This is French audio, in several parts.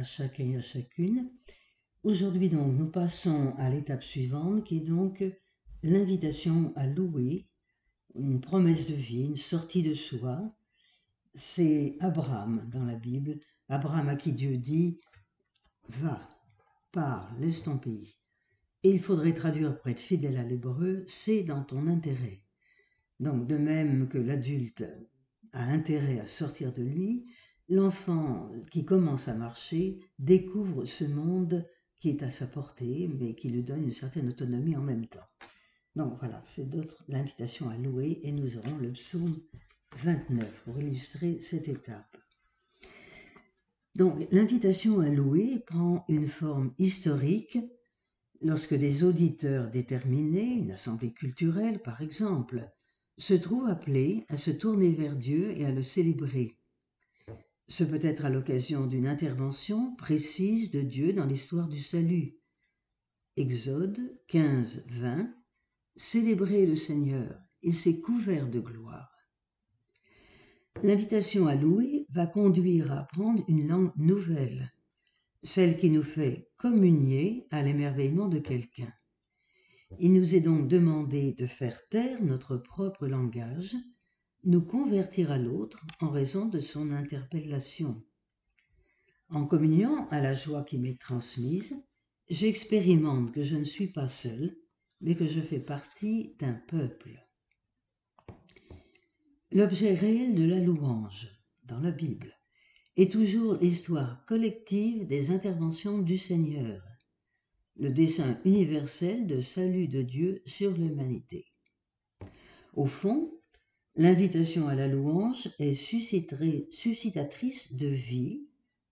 à chacun et à chacune. Aujourd'hui donc nous passons à l'étape suivante qui est donc l'invitation à louer, une promesse de vie, une sortie de soi. C'est Abraham dans la Bible, Abraham à qui Dieu dit Va, pars, laisse ton pays. Et il faudrait traduire pour être fidèle à l'hébreu, c'est dans ton intérêt. Donc de même que l'adulte a intérêt à sortir de lui, l'enfant qui commence à marcher découvre ce monde qui est à sa portée, mais qui lui donne une certaine autonomie en même temps. Donc voilà, c'est d'autres l'invitation à louer, et nous aurons le psaume 29 pour illustrer cette étape. Donc l'invitation à louer prend une forme historique lorsque des auditeurs déterminés, une assemblée culturelle par exemple, se trouvent appelés à se tourner vers Dieu et à le célébrer. Ce peut être à l'occasion d'une intervention précise de Dieu dans l'histoire du salut. Exode 15, 20 Célébrez le Seigneur, il s'est couvert de gloire. L'invitation à louer va conduire à apprendre une langue nouvelle, celle qui nous fait communier à l'émerveillement de quelqu'un. Il nous est donc demandé de faire taire notre propre langage, nous convertir à l'autre en raison de son interpellation. En communiant à la joie qui m'est transmise, j'expérimente que je ne suis pas seul, mais que je fais partie d'un peuple. L'objet réel de la louange, dans la Bible, est toujours l'histoire collective des interventions du Seigneur, le dessein universel de salut de Dieu sur l'humanité. Au fond, l'invitation à la louange est suscitatrice de vie,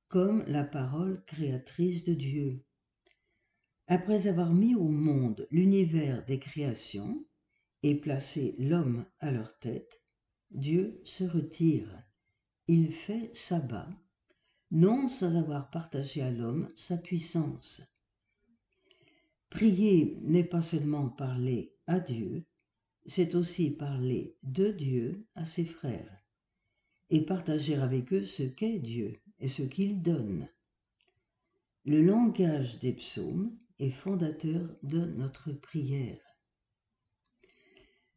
comme la parole créatrice de Dieu. Après avoir mis au monde l'univers des créations et placé l'homme à leur tête, Dieu se retire. Il fait sabbat, non sans avoir partagé à l'homme sa puissance. Prier n'est pas seulement parler à Dieu, c'est aussi parler de Dieu à ses frères et partager avec eux ce qu'est Dieu et ce qu'il donne. Le langage des psaumes et fondateur de notre prière.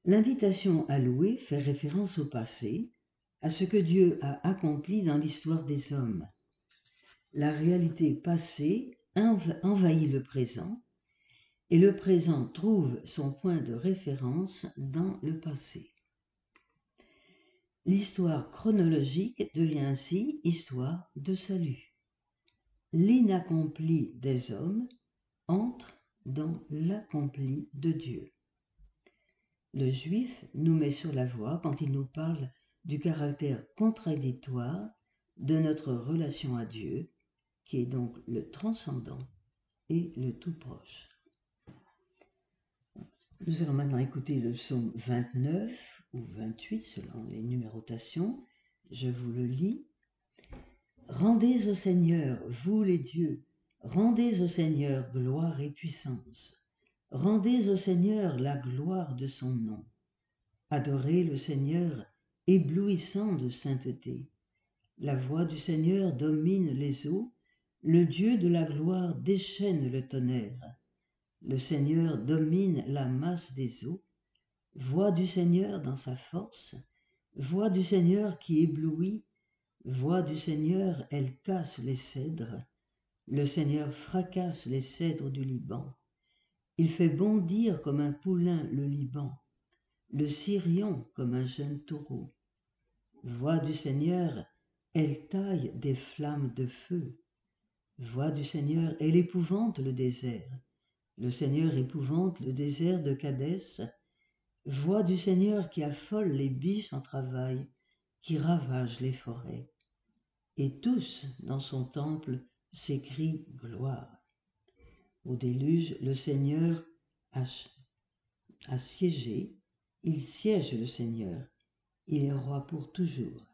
L'invitation à louer fait référence au passé, à ce que Dieu a accompli dans l'histoire des hommes. La réalité passée envahit le présent et le présent trouve son point de référence dans le passé. L'histoire chronologique devient ainsi histoire de salut. L'inaccompli des hommes entre dans l'accompli de Dieu. Le juif nous met sur la voie quand il nous parle du caractère contradictoire de notre relation à Dieu, qui est donc le transcendant et le tout proche. Nous allons maintenant écouter le psaume 29 ou 28 selon les numérotations. Je vous le lis. Rendez au Seigneur, vous les dieux, Rendez au Seigneur gloire et puissance. Rendez au Seigneur la gloire de son nom. Adorez le Seigneur éblouissant de sainteté. La voix du Seigneur domine les eaux, le Dieu de la gloire déchaîne le tonnerre. Le Seigneur domine la masse des eaux. Voix du Seigneur dans sa force, voix du Seigneur qui éblouit, voix du Seigneur, elle casse les cèdres. Le Seigneur fracasse les cèdres du Liban. Il fait bondir comme un poulain le Liban, le Syrion comme un jeune taureau. Voix du Seigneur, elle taille des flammes de feu. Voix du Seigneur, elle épouvante le désert. Le Seigneur épouvante le désert de Cadès. Voix du Seigneur qui affole les biches en travail, qui ravage les forêts. Et tous, dans son temple, s'écrie gloire. Au déluge, le Seigneur a, a siégé, il siège le Seigneur, il est roi pour toujours.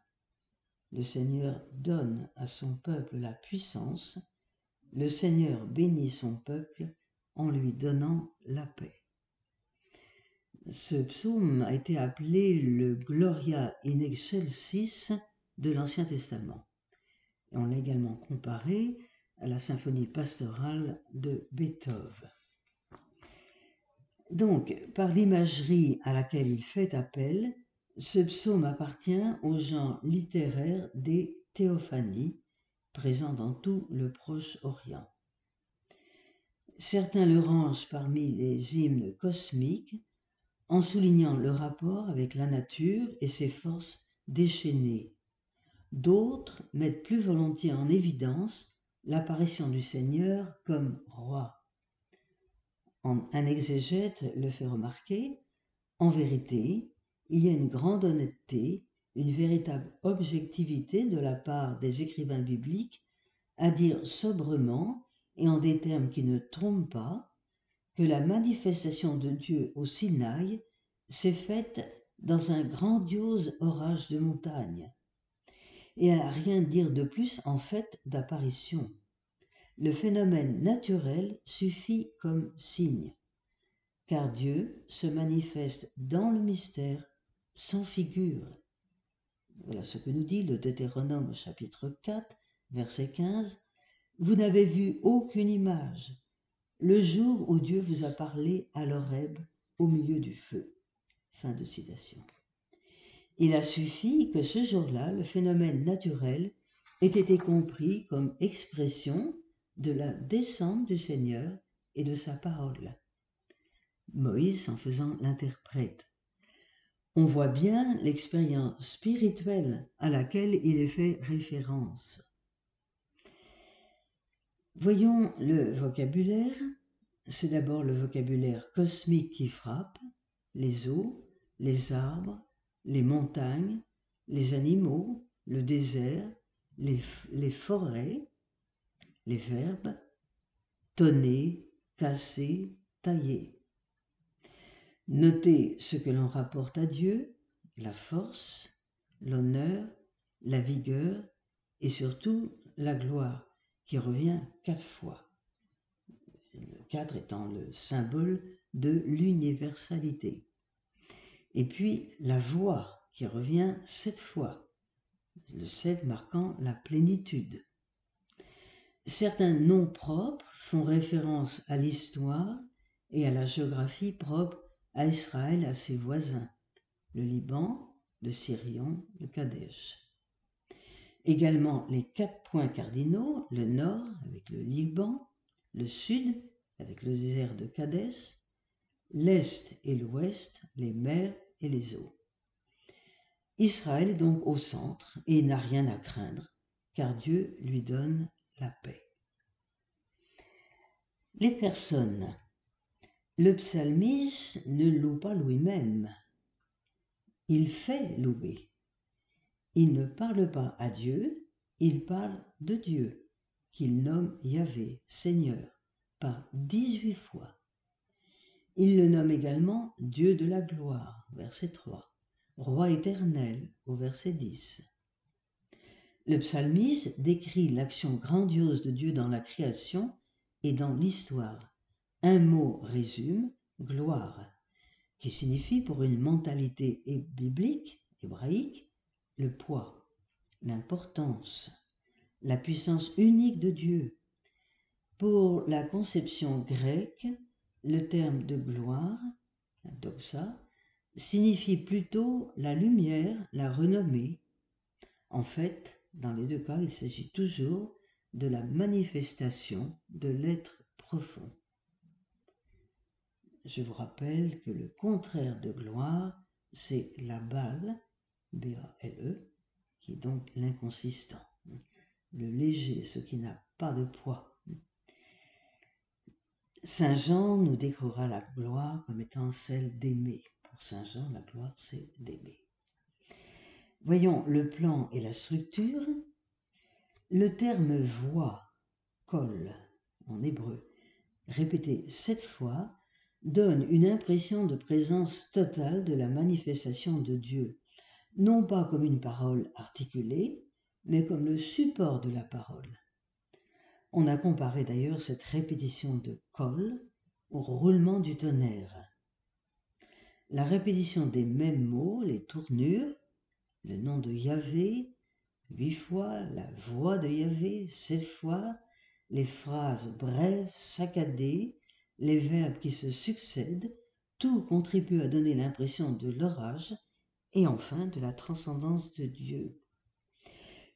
Le Seigneur donne à son peuple la puissance, le Seigneur bénit son peuple lui donnant la paix. Ce psaume a été appelé le Gloria in excelsis de l'Ancien Testament. Et on l'a également comparé à la symphonie pastorale de Beethoven. Donc, par l'imagerie à laquelle il fait appel, ce psaume appartient au genre littéraire des théophanies, présents dans tout le Proche-Orient. Certains le rangent parmi les hymnes cosmiques en soulignant le rapport avec la nature et ses forces déchaînées. D'autres mettent plus volontiers en évidence l'apparition du Seigneur comme roi. Un exégète le fait remarquer, en vérité, il y a une grande honnêteté, une véritable objectivité de la part des écrivains bibliques à dire sobrement et en des termes qui ne trompent pas que la manifestation de Dieu au Sinaï s'est faite dans un grandiose orage de montagne. Et à rien dire de plus en fait d'apparition. Le phénomène naturel suffit comme signe, car Dieu se manifeste dans le mystère sans figure. Voilà ce que nous dit le Deutéronome chapitre 4, verset 15. Vous n'avez vu aucune image, le jour où Dieu vous a parlé à l'Horeb au milieu du feu. Fin de citation. Il a suffi que ce jour-là, le phénomène naturel ait été compris comme expression de la descente du Seigneur et de sa parole. Moïse en faisant l'interprète. On voit bien l'expérience spirituelle à laquelle il est fait référence. Voyons le vocabulaire. C'est d'abord le vocabulaire cosmique qui frappe, les eaux, les arbres, les montagnes, les animaux, le désert, les, les forêts, les verbes tonner, casser, tailler. Notez ce que l'on rapporte à Dieu, la force, l'honneur, la vigueur et surtout la gloire qui revient quatre fois. Le quatre étant le symbole de l'universalité. Et puis la voix qui revient sept fois, le sept marquant la plénitude. Certains noms propres font référence à l'histoire et à la géographie propre à Israël et à ses voisins, le Liban, le Syrion, le Kadesh. Également les quatre points cardinaux, le nord avec le Liban, le sud avec le désert de Kadès, l'est et l'ouest, les mers et les eaux. Israël est donc au centre et n'a rien à craindre, car Dieu lui donne la paix. Les personnes. Le psalmiste ne loue pas lui-même. Il fait louer. Il ne parle pas à Dieu, il parle de Dieu, qu'il nomme Yahvé, Seigneur, par dix-huit fois. Il le nomme également Dieu de la gloire, verset 3, Roi éternel, au verset 10. Le psalmiste décrit l'action grandiose de Dieu dans la création et dans l'histoire. Un mot résume gloire, qui signifie pour une mentalité biblique, hébraïque, le poids, l'importance, la puissance unique de Dieu. Pour la conception grecque, le terme de gloire, la doxa, signifie plutôt la lumière, la renommée. En fait, dans les deux cas, il s'agit toujours de la manifestation de l'être profond. Je vous rappelle que le contraire de gloire, c'est la balle, B-A-L-E, qui est donc l'inconsistant, le léger, ce qui n'a pas de poids. Saint Jean nous décrira la gloire comme étant celle d'aimer. Pour Saint Jean, la gloire, c'est d'aimer. Voyons le plan et la structure. Le terme voix, kol, en hébreu, répété sept fois, donne une impression de présence totale de la manifestation de Dieu non pas comme une parole articulée, mais comme le support de la parole. On a comparé d'ailleurs cette répétition de col au roulement du tonnerre. La répétition des mêmes mots, les tournures, le nom de Yahvé, huit fois, la voix de Yahvé sept fois, les phrases brèves, saccadées, les verbes qui se succèdent, tout contribue à donner l'impression de l'orage et enfin de la transcendance de Dieu.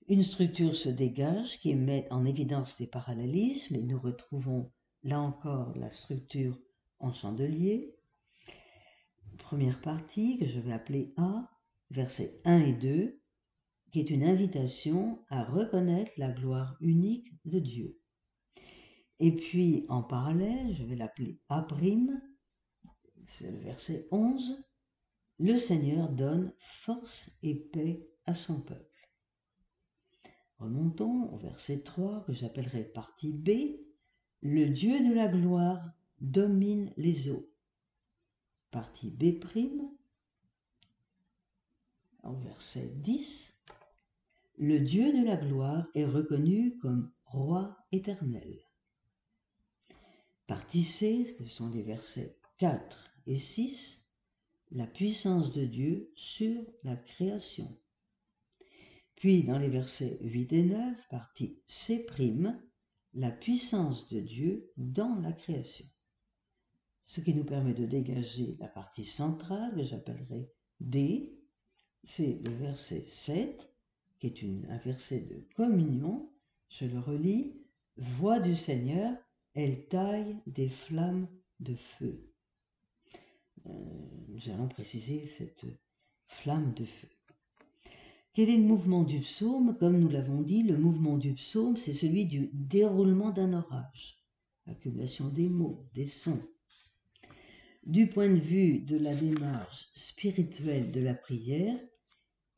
Une structure se dégage qui met en évidence des parallélismes et nous retrouvons là encore la structure en chandelier. Première partie que je vais appeler A, versets 1 et 2, qui est une invitation à reconnaître la gloire unique de Dieu. Et puis en parallèle, je vais l'appeler A', c'est le verset 11, le Seigneur donne force et paix à son peuple. Remontons au verset 3 que j'appellerai partie B. Le Dieu de la gloire domine les eaux. Partie B', au verset 10. Le Dieu de la gloire est reconnu comme roi éternel. Partie C, ce sont les versets 4 et 6, la puissance de Dieu sur la création. Puis dans les versets 8 et 9, partie C', la puissance de Dieu dans la création. Ce qui nous permet de dégager la partie centrale que j'appellerai D, c'est le verset 7, qui est un verset de communion. Je le relis. Voix du Seigneur, elle taille des flammes de feu. Euh, nous allons préciser cette flamme de feu. Quel est le mouvement du psaume? Comme nous l'avons dit, le mouvement du psaume, c'est celui du déroulement d'un orage, accumulation des mots, des sons. Du point de vue de la démarche spirituelle de la prière,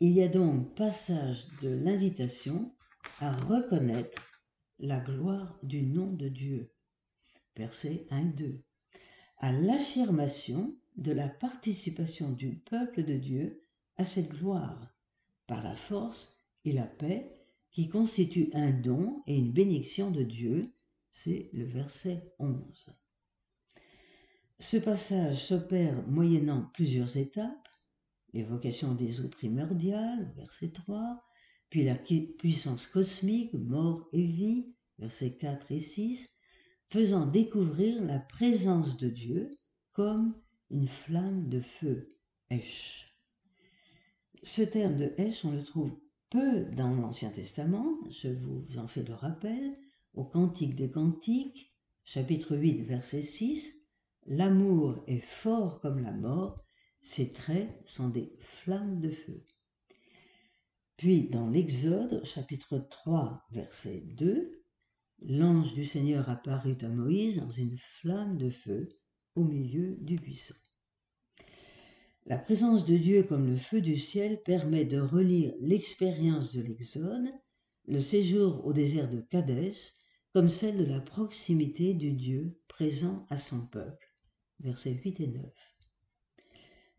il y a donc passage de l'invitation à reconnaître la gloire du nom de Dieu. Verset 1 2. À l'affirmation de la participation du peuple de Dieu à cette gloire par la force et la paix qui constituent un don et une bénédiction de Dieu. C'est le verset 11. Ce passage s'opère moyennant plusieurs étapes, l'évocation des eaux primordiales, verset 3, puis la puissance cosmique, mort et vie, versets 4 et 6, faisant découvrir la présence de Dieu comme une flamme de feu, Esh. Ce terme de Esh, on le trouve peu dans l'Ancien Testament, je vous en fais le rappel, au Cantique des Cantiques, chapitre 8, verset 6, L'amour est fort comme la mort, ses traits sont des flammes de feu. Puis dans l'Exode, chapitre 3, verset 2, l'ange du Seigneur apparut à Moïse dans une flamme de feu au milieu du buisson. La présence de Dieu comme le feu du ciel permet de relire l'expérience de l'Exode, le séjour au désert de Kadès, comme celle de la proximité du Dieu présent à son peuple. Versets 8 et 9.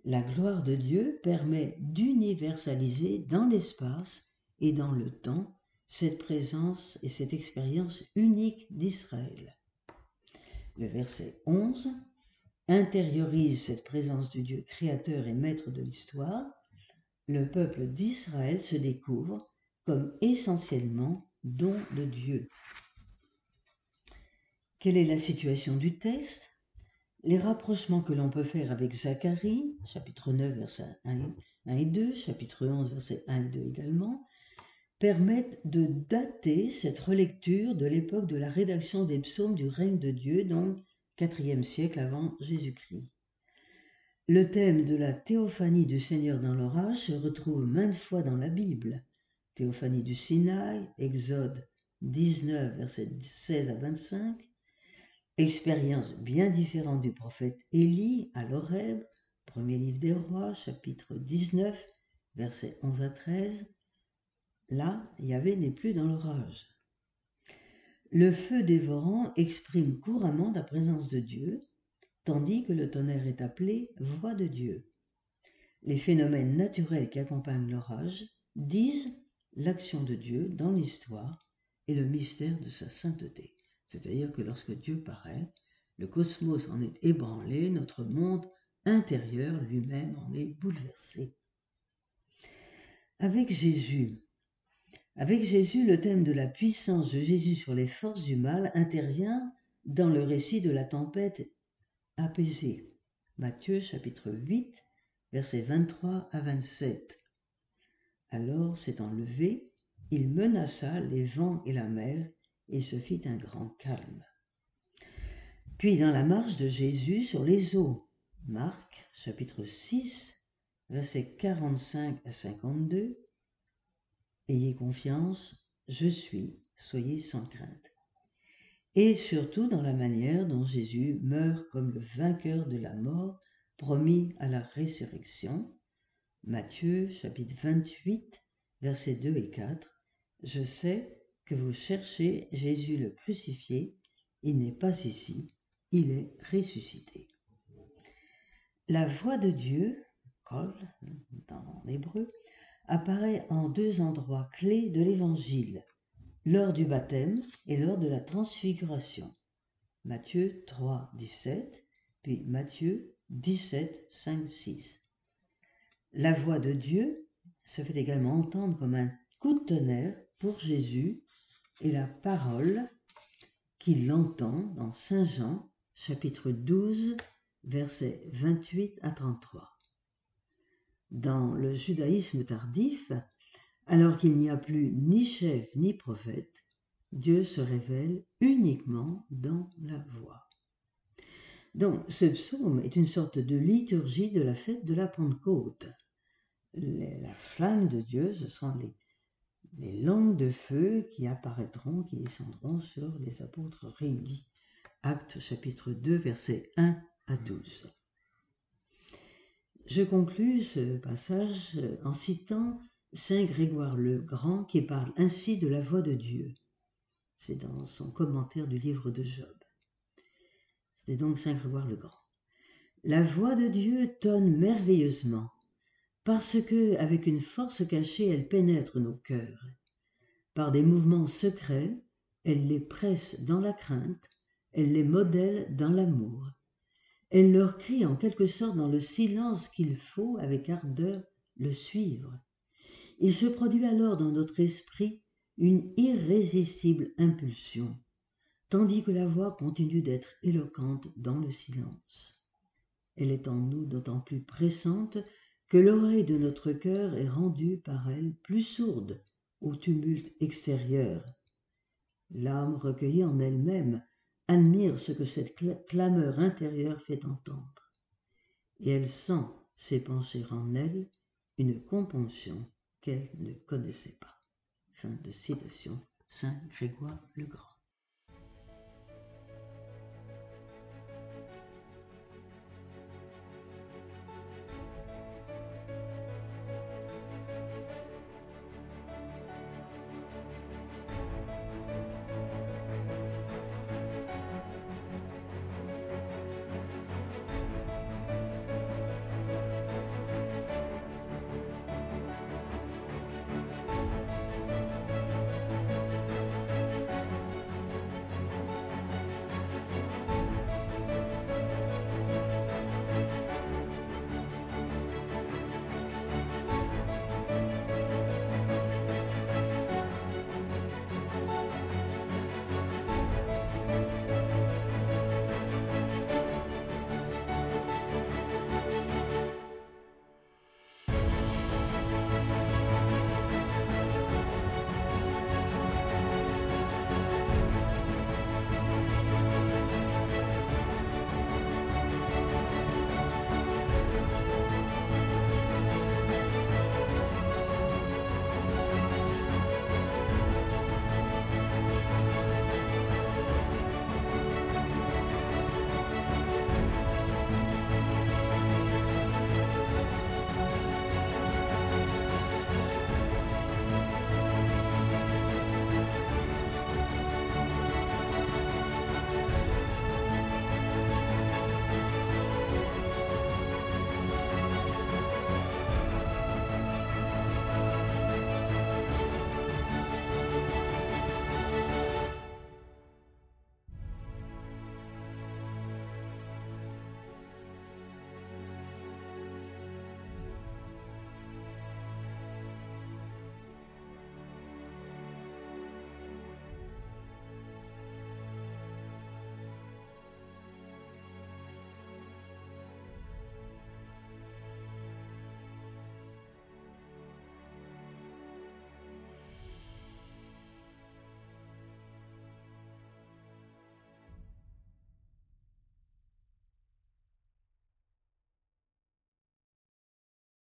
La gloire de Dieu permet d'universaliser dans l'espace et dans le temps cette présence et cette expérience unique d'Israël. Le verset 11 intériorise cette présence du Dieu créateur et maître de l'histoire, le peuple d'Israël se découvre comme essentiellement don de Dieu. Quelle est la situation du texte? Les rapprochements que l'on peut faire avec Zacharie, chapitre 9, versets 1 et 2, chapitre 11, versets 1 et 2 également, permettent de dater cette relecture de l'époque de la rédaction des psaumes du règne de Dieu, donc IVe siècle avant Jésus-Christ. Le thème de la théophanie du Seigneur dans l'orage se retrouve maintes fois dans la Bible. Théophanie du Sinaï, Exode 19, versets 16 à 25. Expérience bien différente du prophète Élie à l'Horeb, premier livre des rois, chapitre 19, versets 11 à 13. Là, Yahvé n'est plus dans l'orage. Le feu dévorant exprime couramment la présence de Dieu, tandis que le tonnerre est appelé voix de Dieu. Les phénomènes naturels qui accompagnent l'orage disent l'action de Dieu dans l'histoire et le mystère de sa sainteté. C'est-à-dire que lorsque Dieu paraît, le cosmos en est ébranlé, notre monde intérieur lui-même en est bouleversé. Avec Jésus, Avec Jésus, le thème de la puissance de Jésus sur les forces du mal intervient dans le récit de la tempête apaisée. Matthieu chapitre 8, versets 23 à 27. Alors s'étant levé, il menaça les vents et la mer, et se fit un grand calme. Puis dans la marche de Jésus sur les eaux, Marc chapitre 6, versets 45 à 52, Ayez confiance, je suis, soyez sans crainte. Et surtout dans la manière dont Jésus meurt comme le vainqueur de la mort promis à la résurrection. Matthieu chapitre 28, versets 2 et 4. Je sais que vous cherchez Jésus le crucifié, il n'est pas ici, il est ressuscité. La voix de Dieu, kol dans l'hébreu, apparaît en deux endroits clés de l'Évangile, lors du baptême et lors de la transfiguration. Matthieu 3, 17, puis Matthieu 17, 5, 6. La voix de Dieu se fait également entendre comme un coup de tonnerre pour Jésus et la parole qu'il entend dans Saint Jean chapitre 12 versets 28 à 33 dans le judaïsme tardif, alors qu'il n'y a plus ni chef ni prophète, Dieu se révèle uniquement dans la voix. Donc ce psaume est une sorte de liturgie de la fête de la Pentecôte. la flamme de Dieu, ce sont les, langues de feu qui apparaîtront, qui descendront sur les apôtres réunis. Acte chapitre 2, versets 1 à 12. Je conclus ce passage en citant Saint Grégoire le Grand qui parle ainsi de la voix de Dieu. C'est dans son commentaire du livre de Job. C'est donc Saint Grégoire le Grand. La voix de Dieu tonne merveilleusement parce que, avec une force cachée, elle pénètre nos cœurs. Par des mouvements secrets, elle les presse dans la crainte, elle les modèle dans l'amour. Elle leur crie en quelque sorte dans le silence qu'il faut, avec ardeur, le suivre. Il se produit alors dans notre esprit une irrésistible impulsion, tandis que la voix continue d'être éloquente dans le silence. Elle est en nous d'autant plus pressante que l'oreille de notre cœur est rendue par elle plus sourde au tumulte extérieur. L'âme recueillie en elle-même admire ce que cette clameur intérieure fait entendre, et elle sent s'épancher en elle une compunction qu'elle ne connaissait pas. Fin de citation Saint Grégoire le Grand.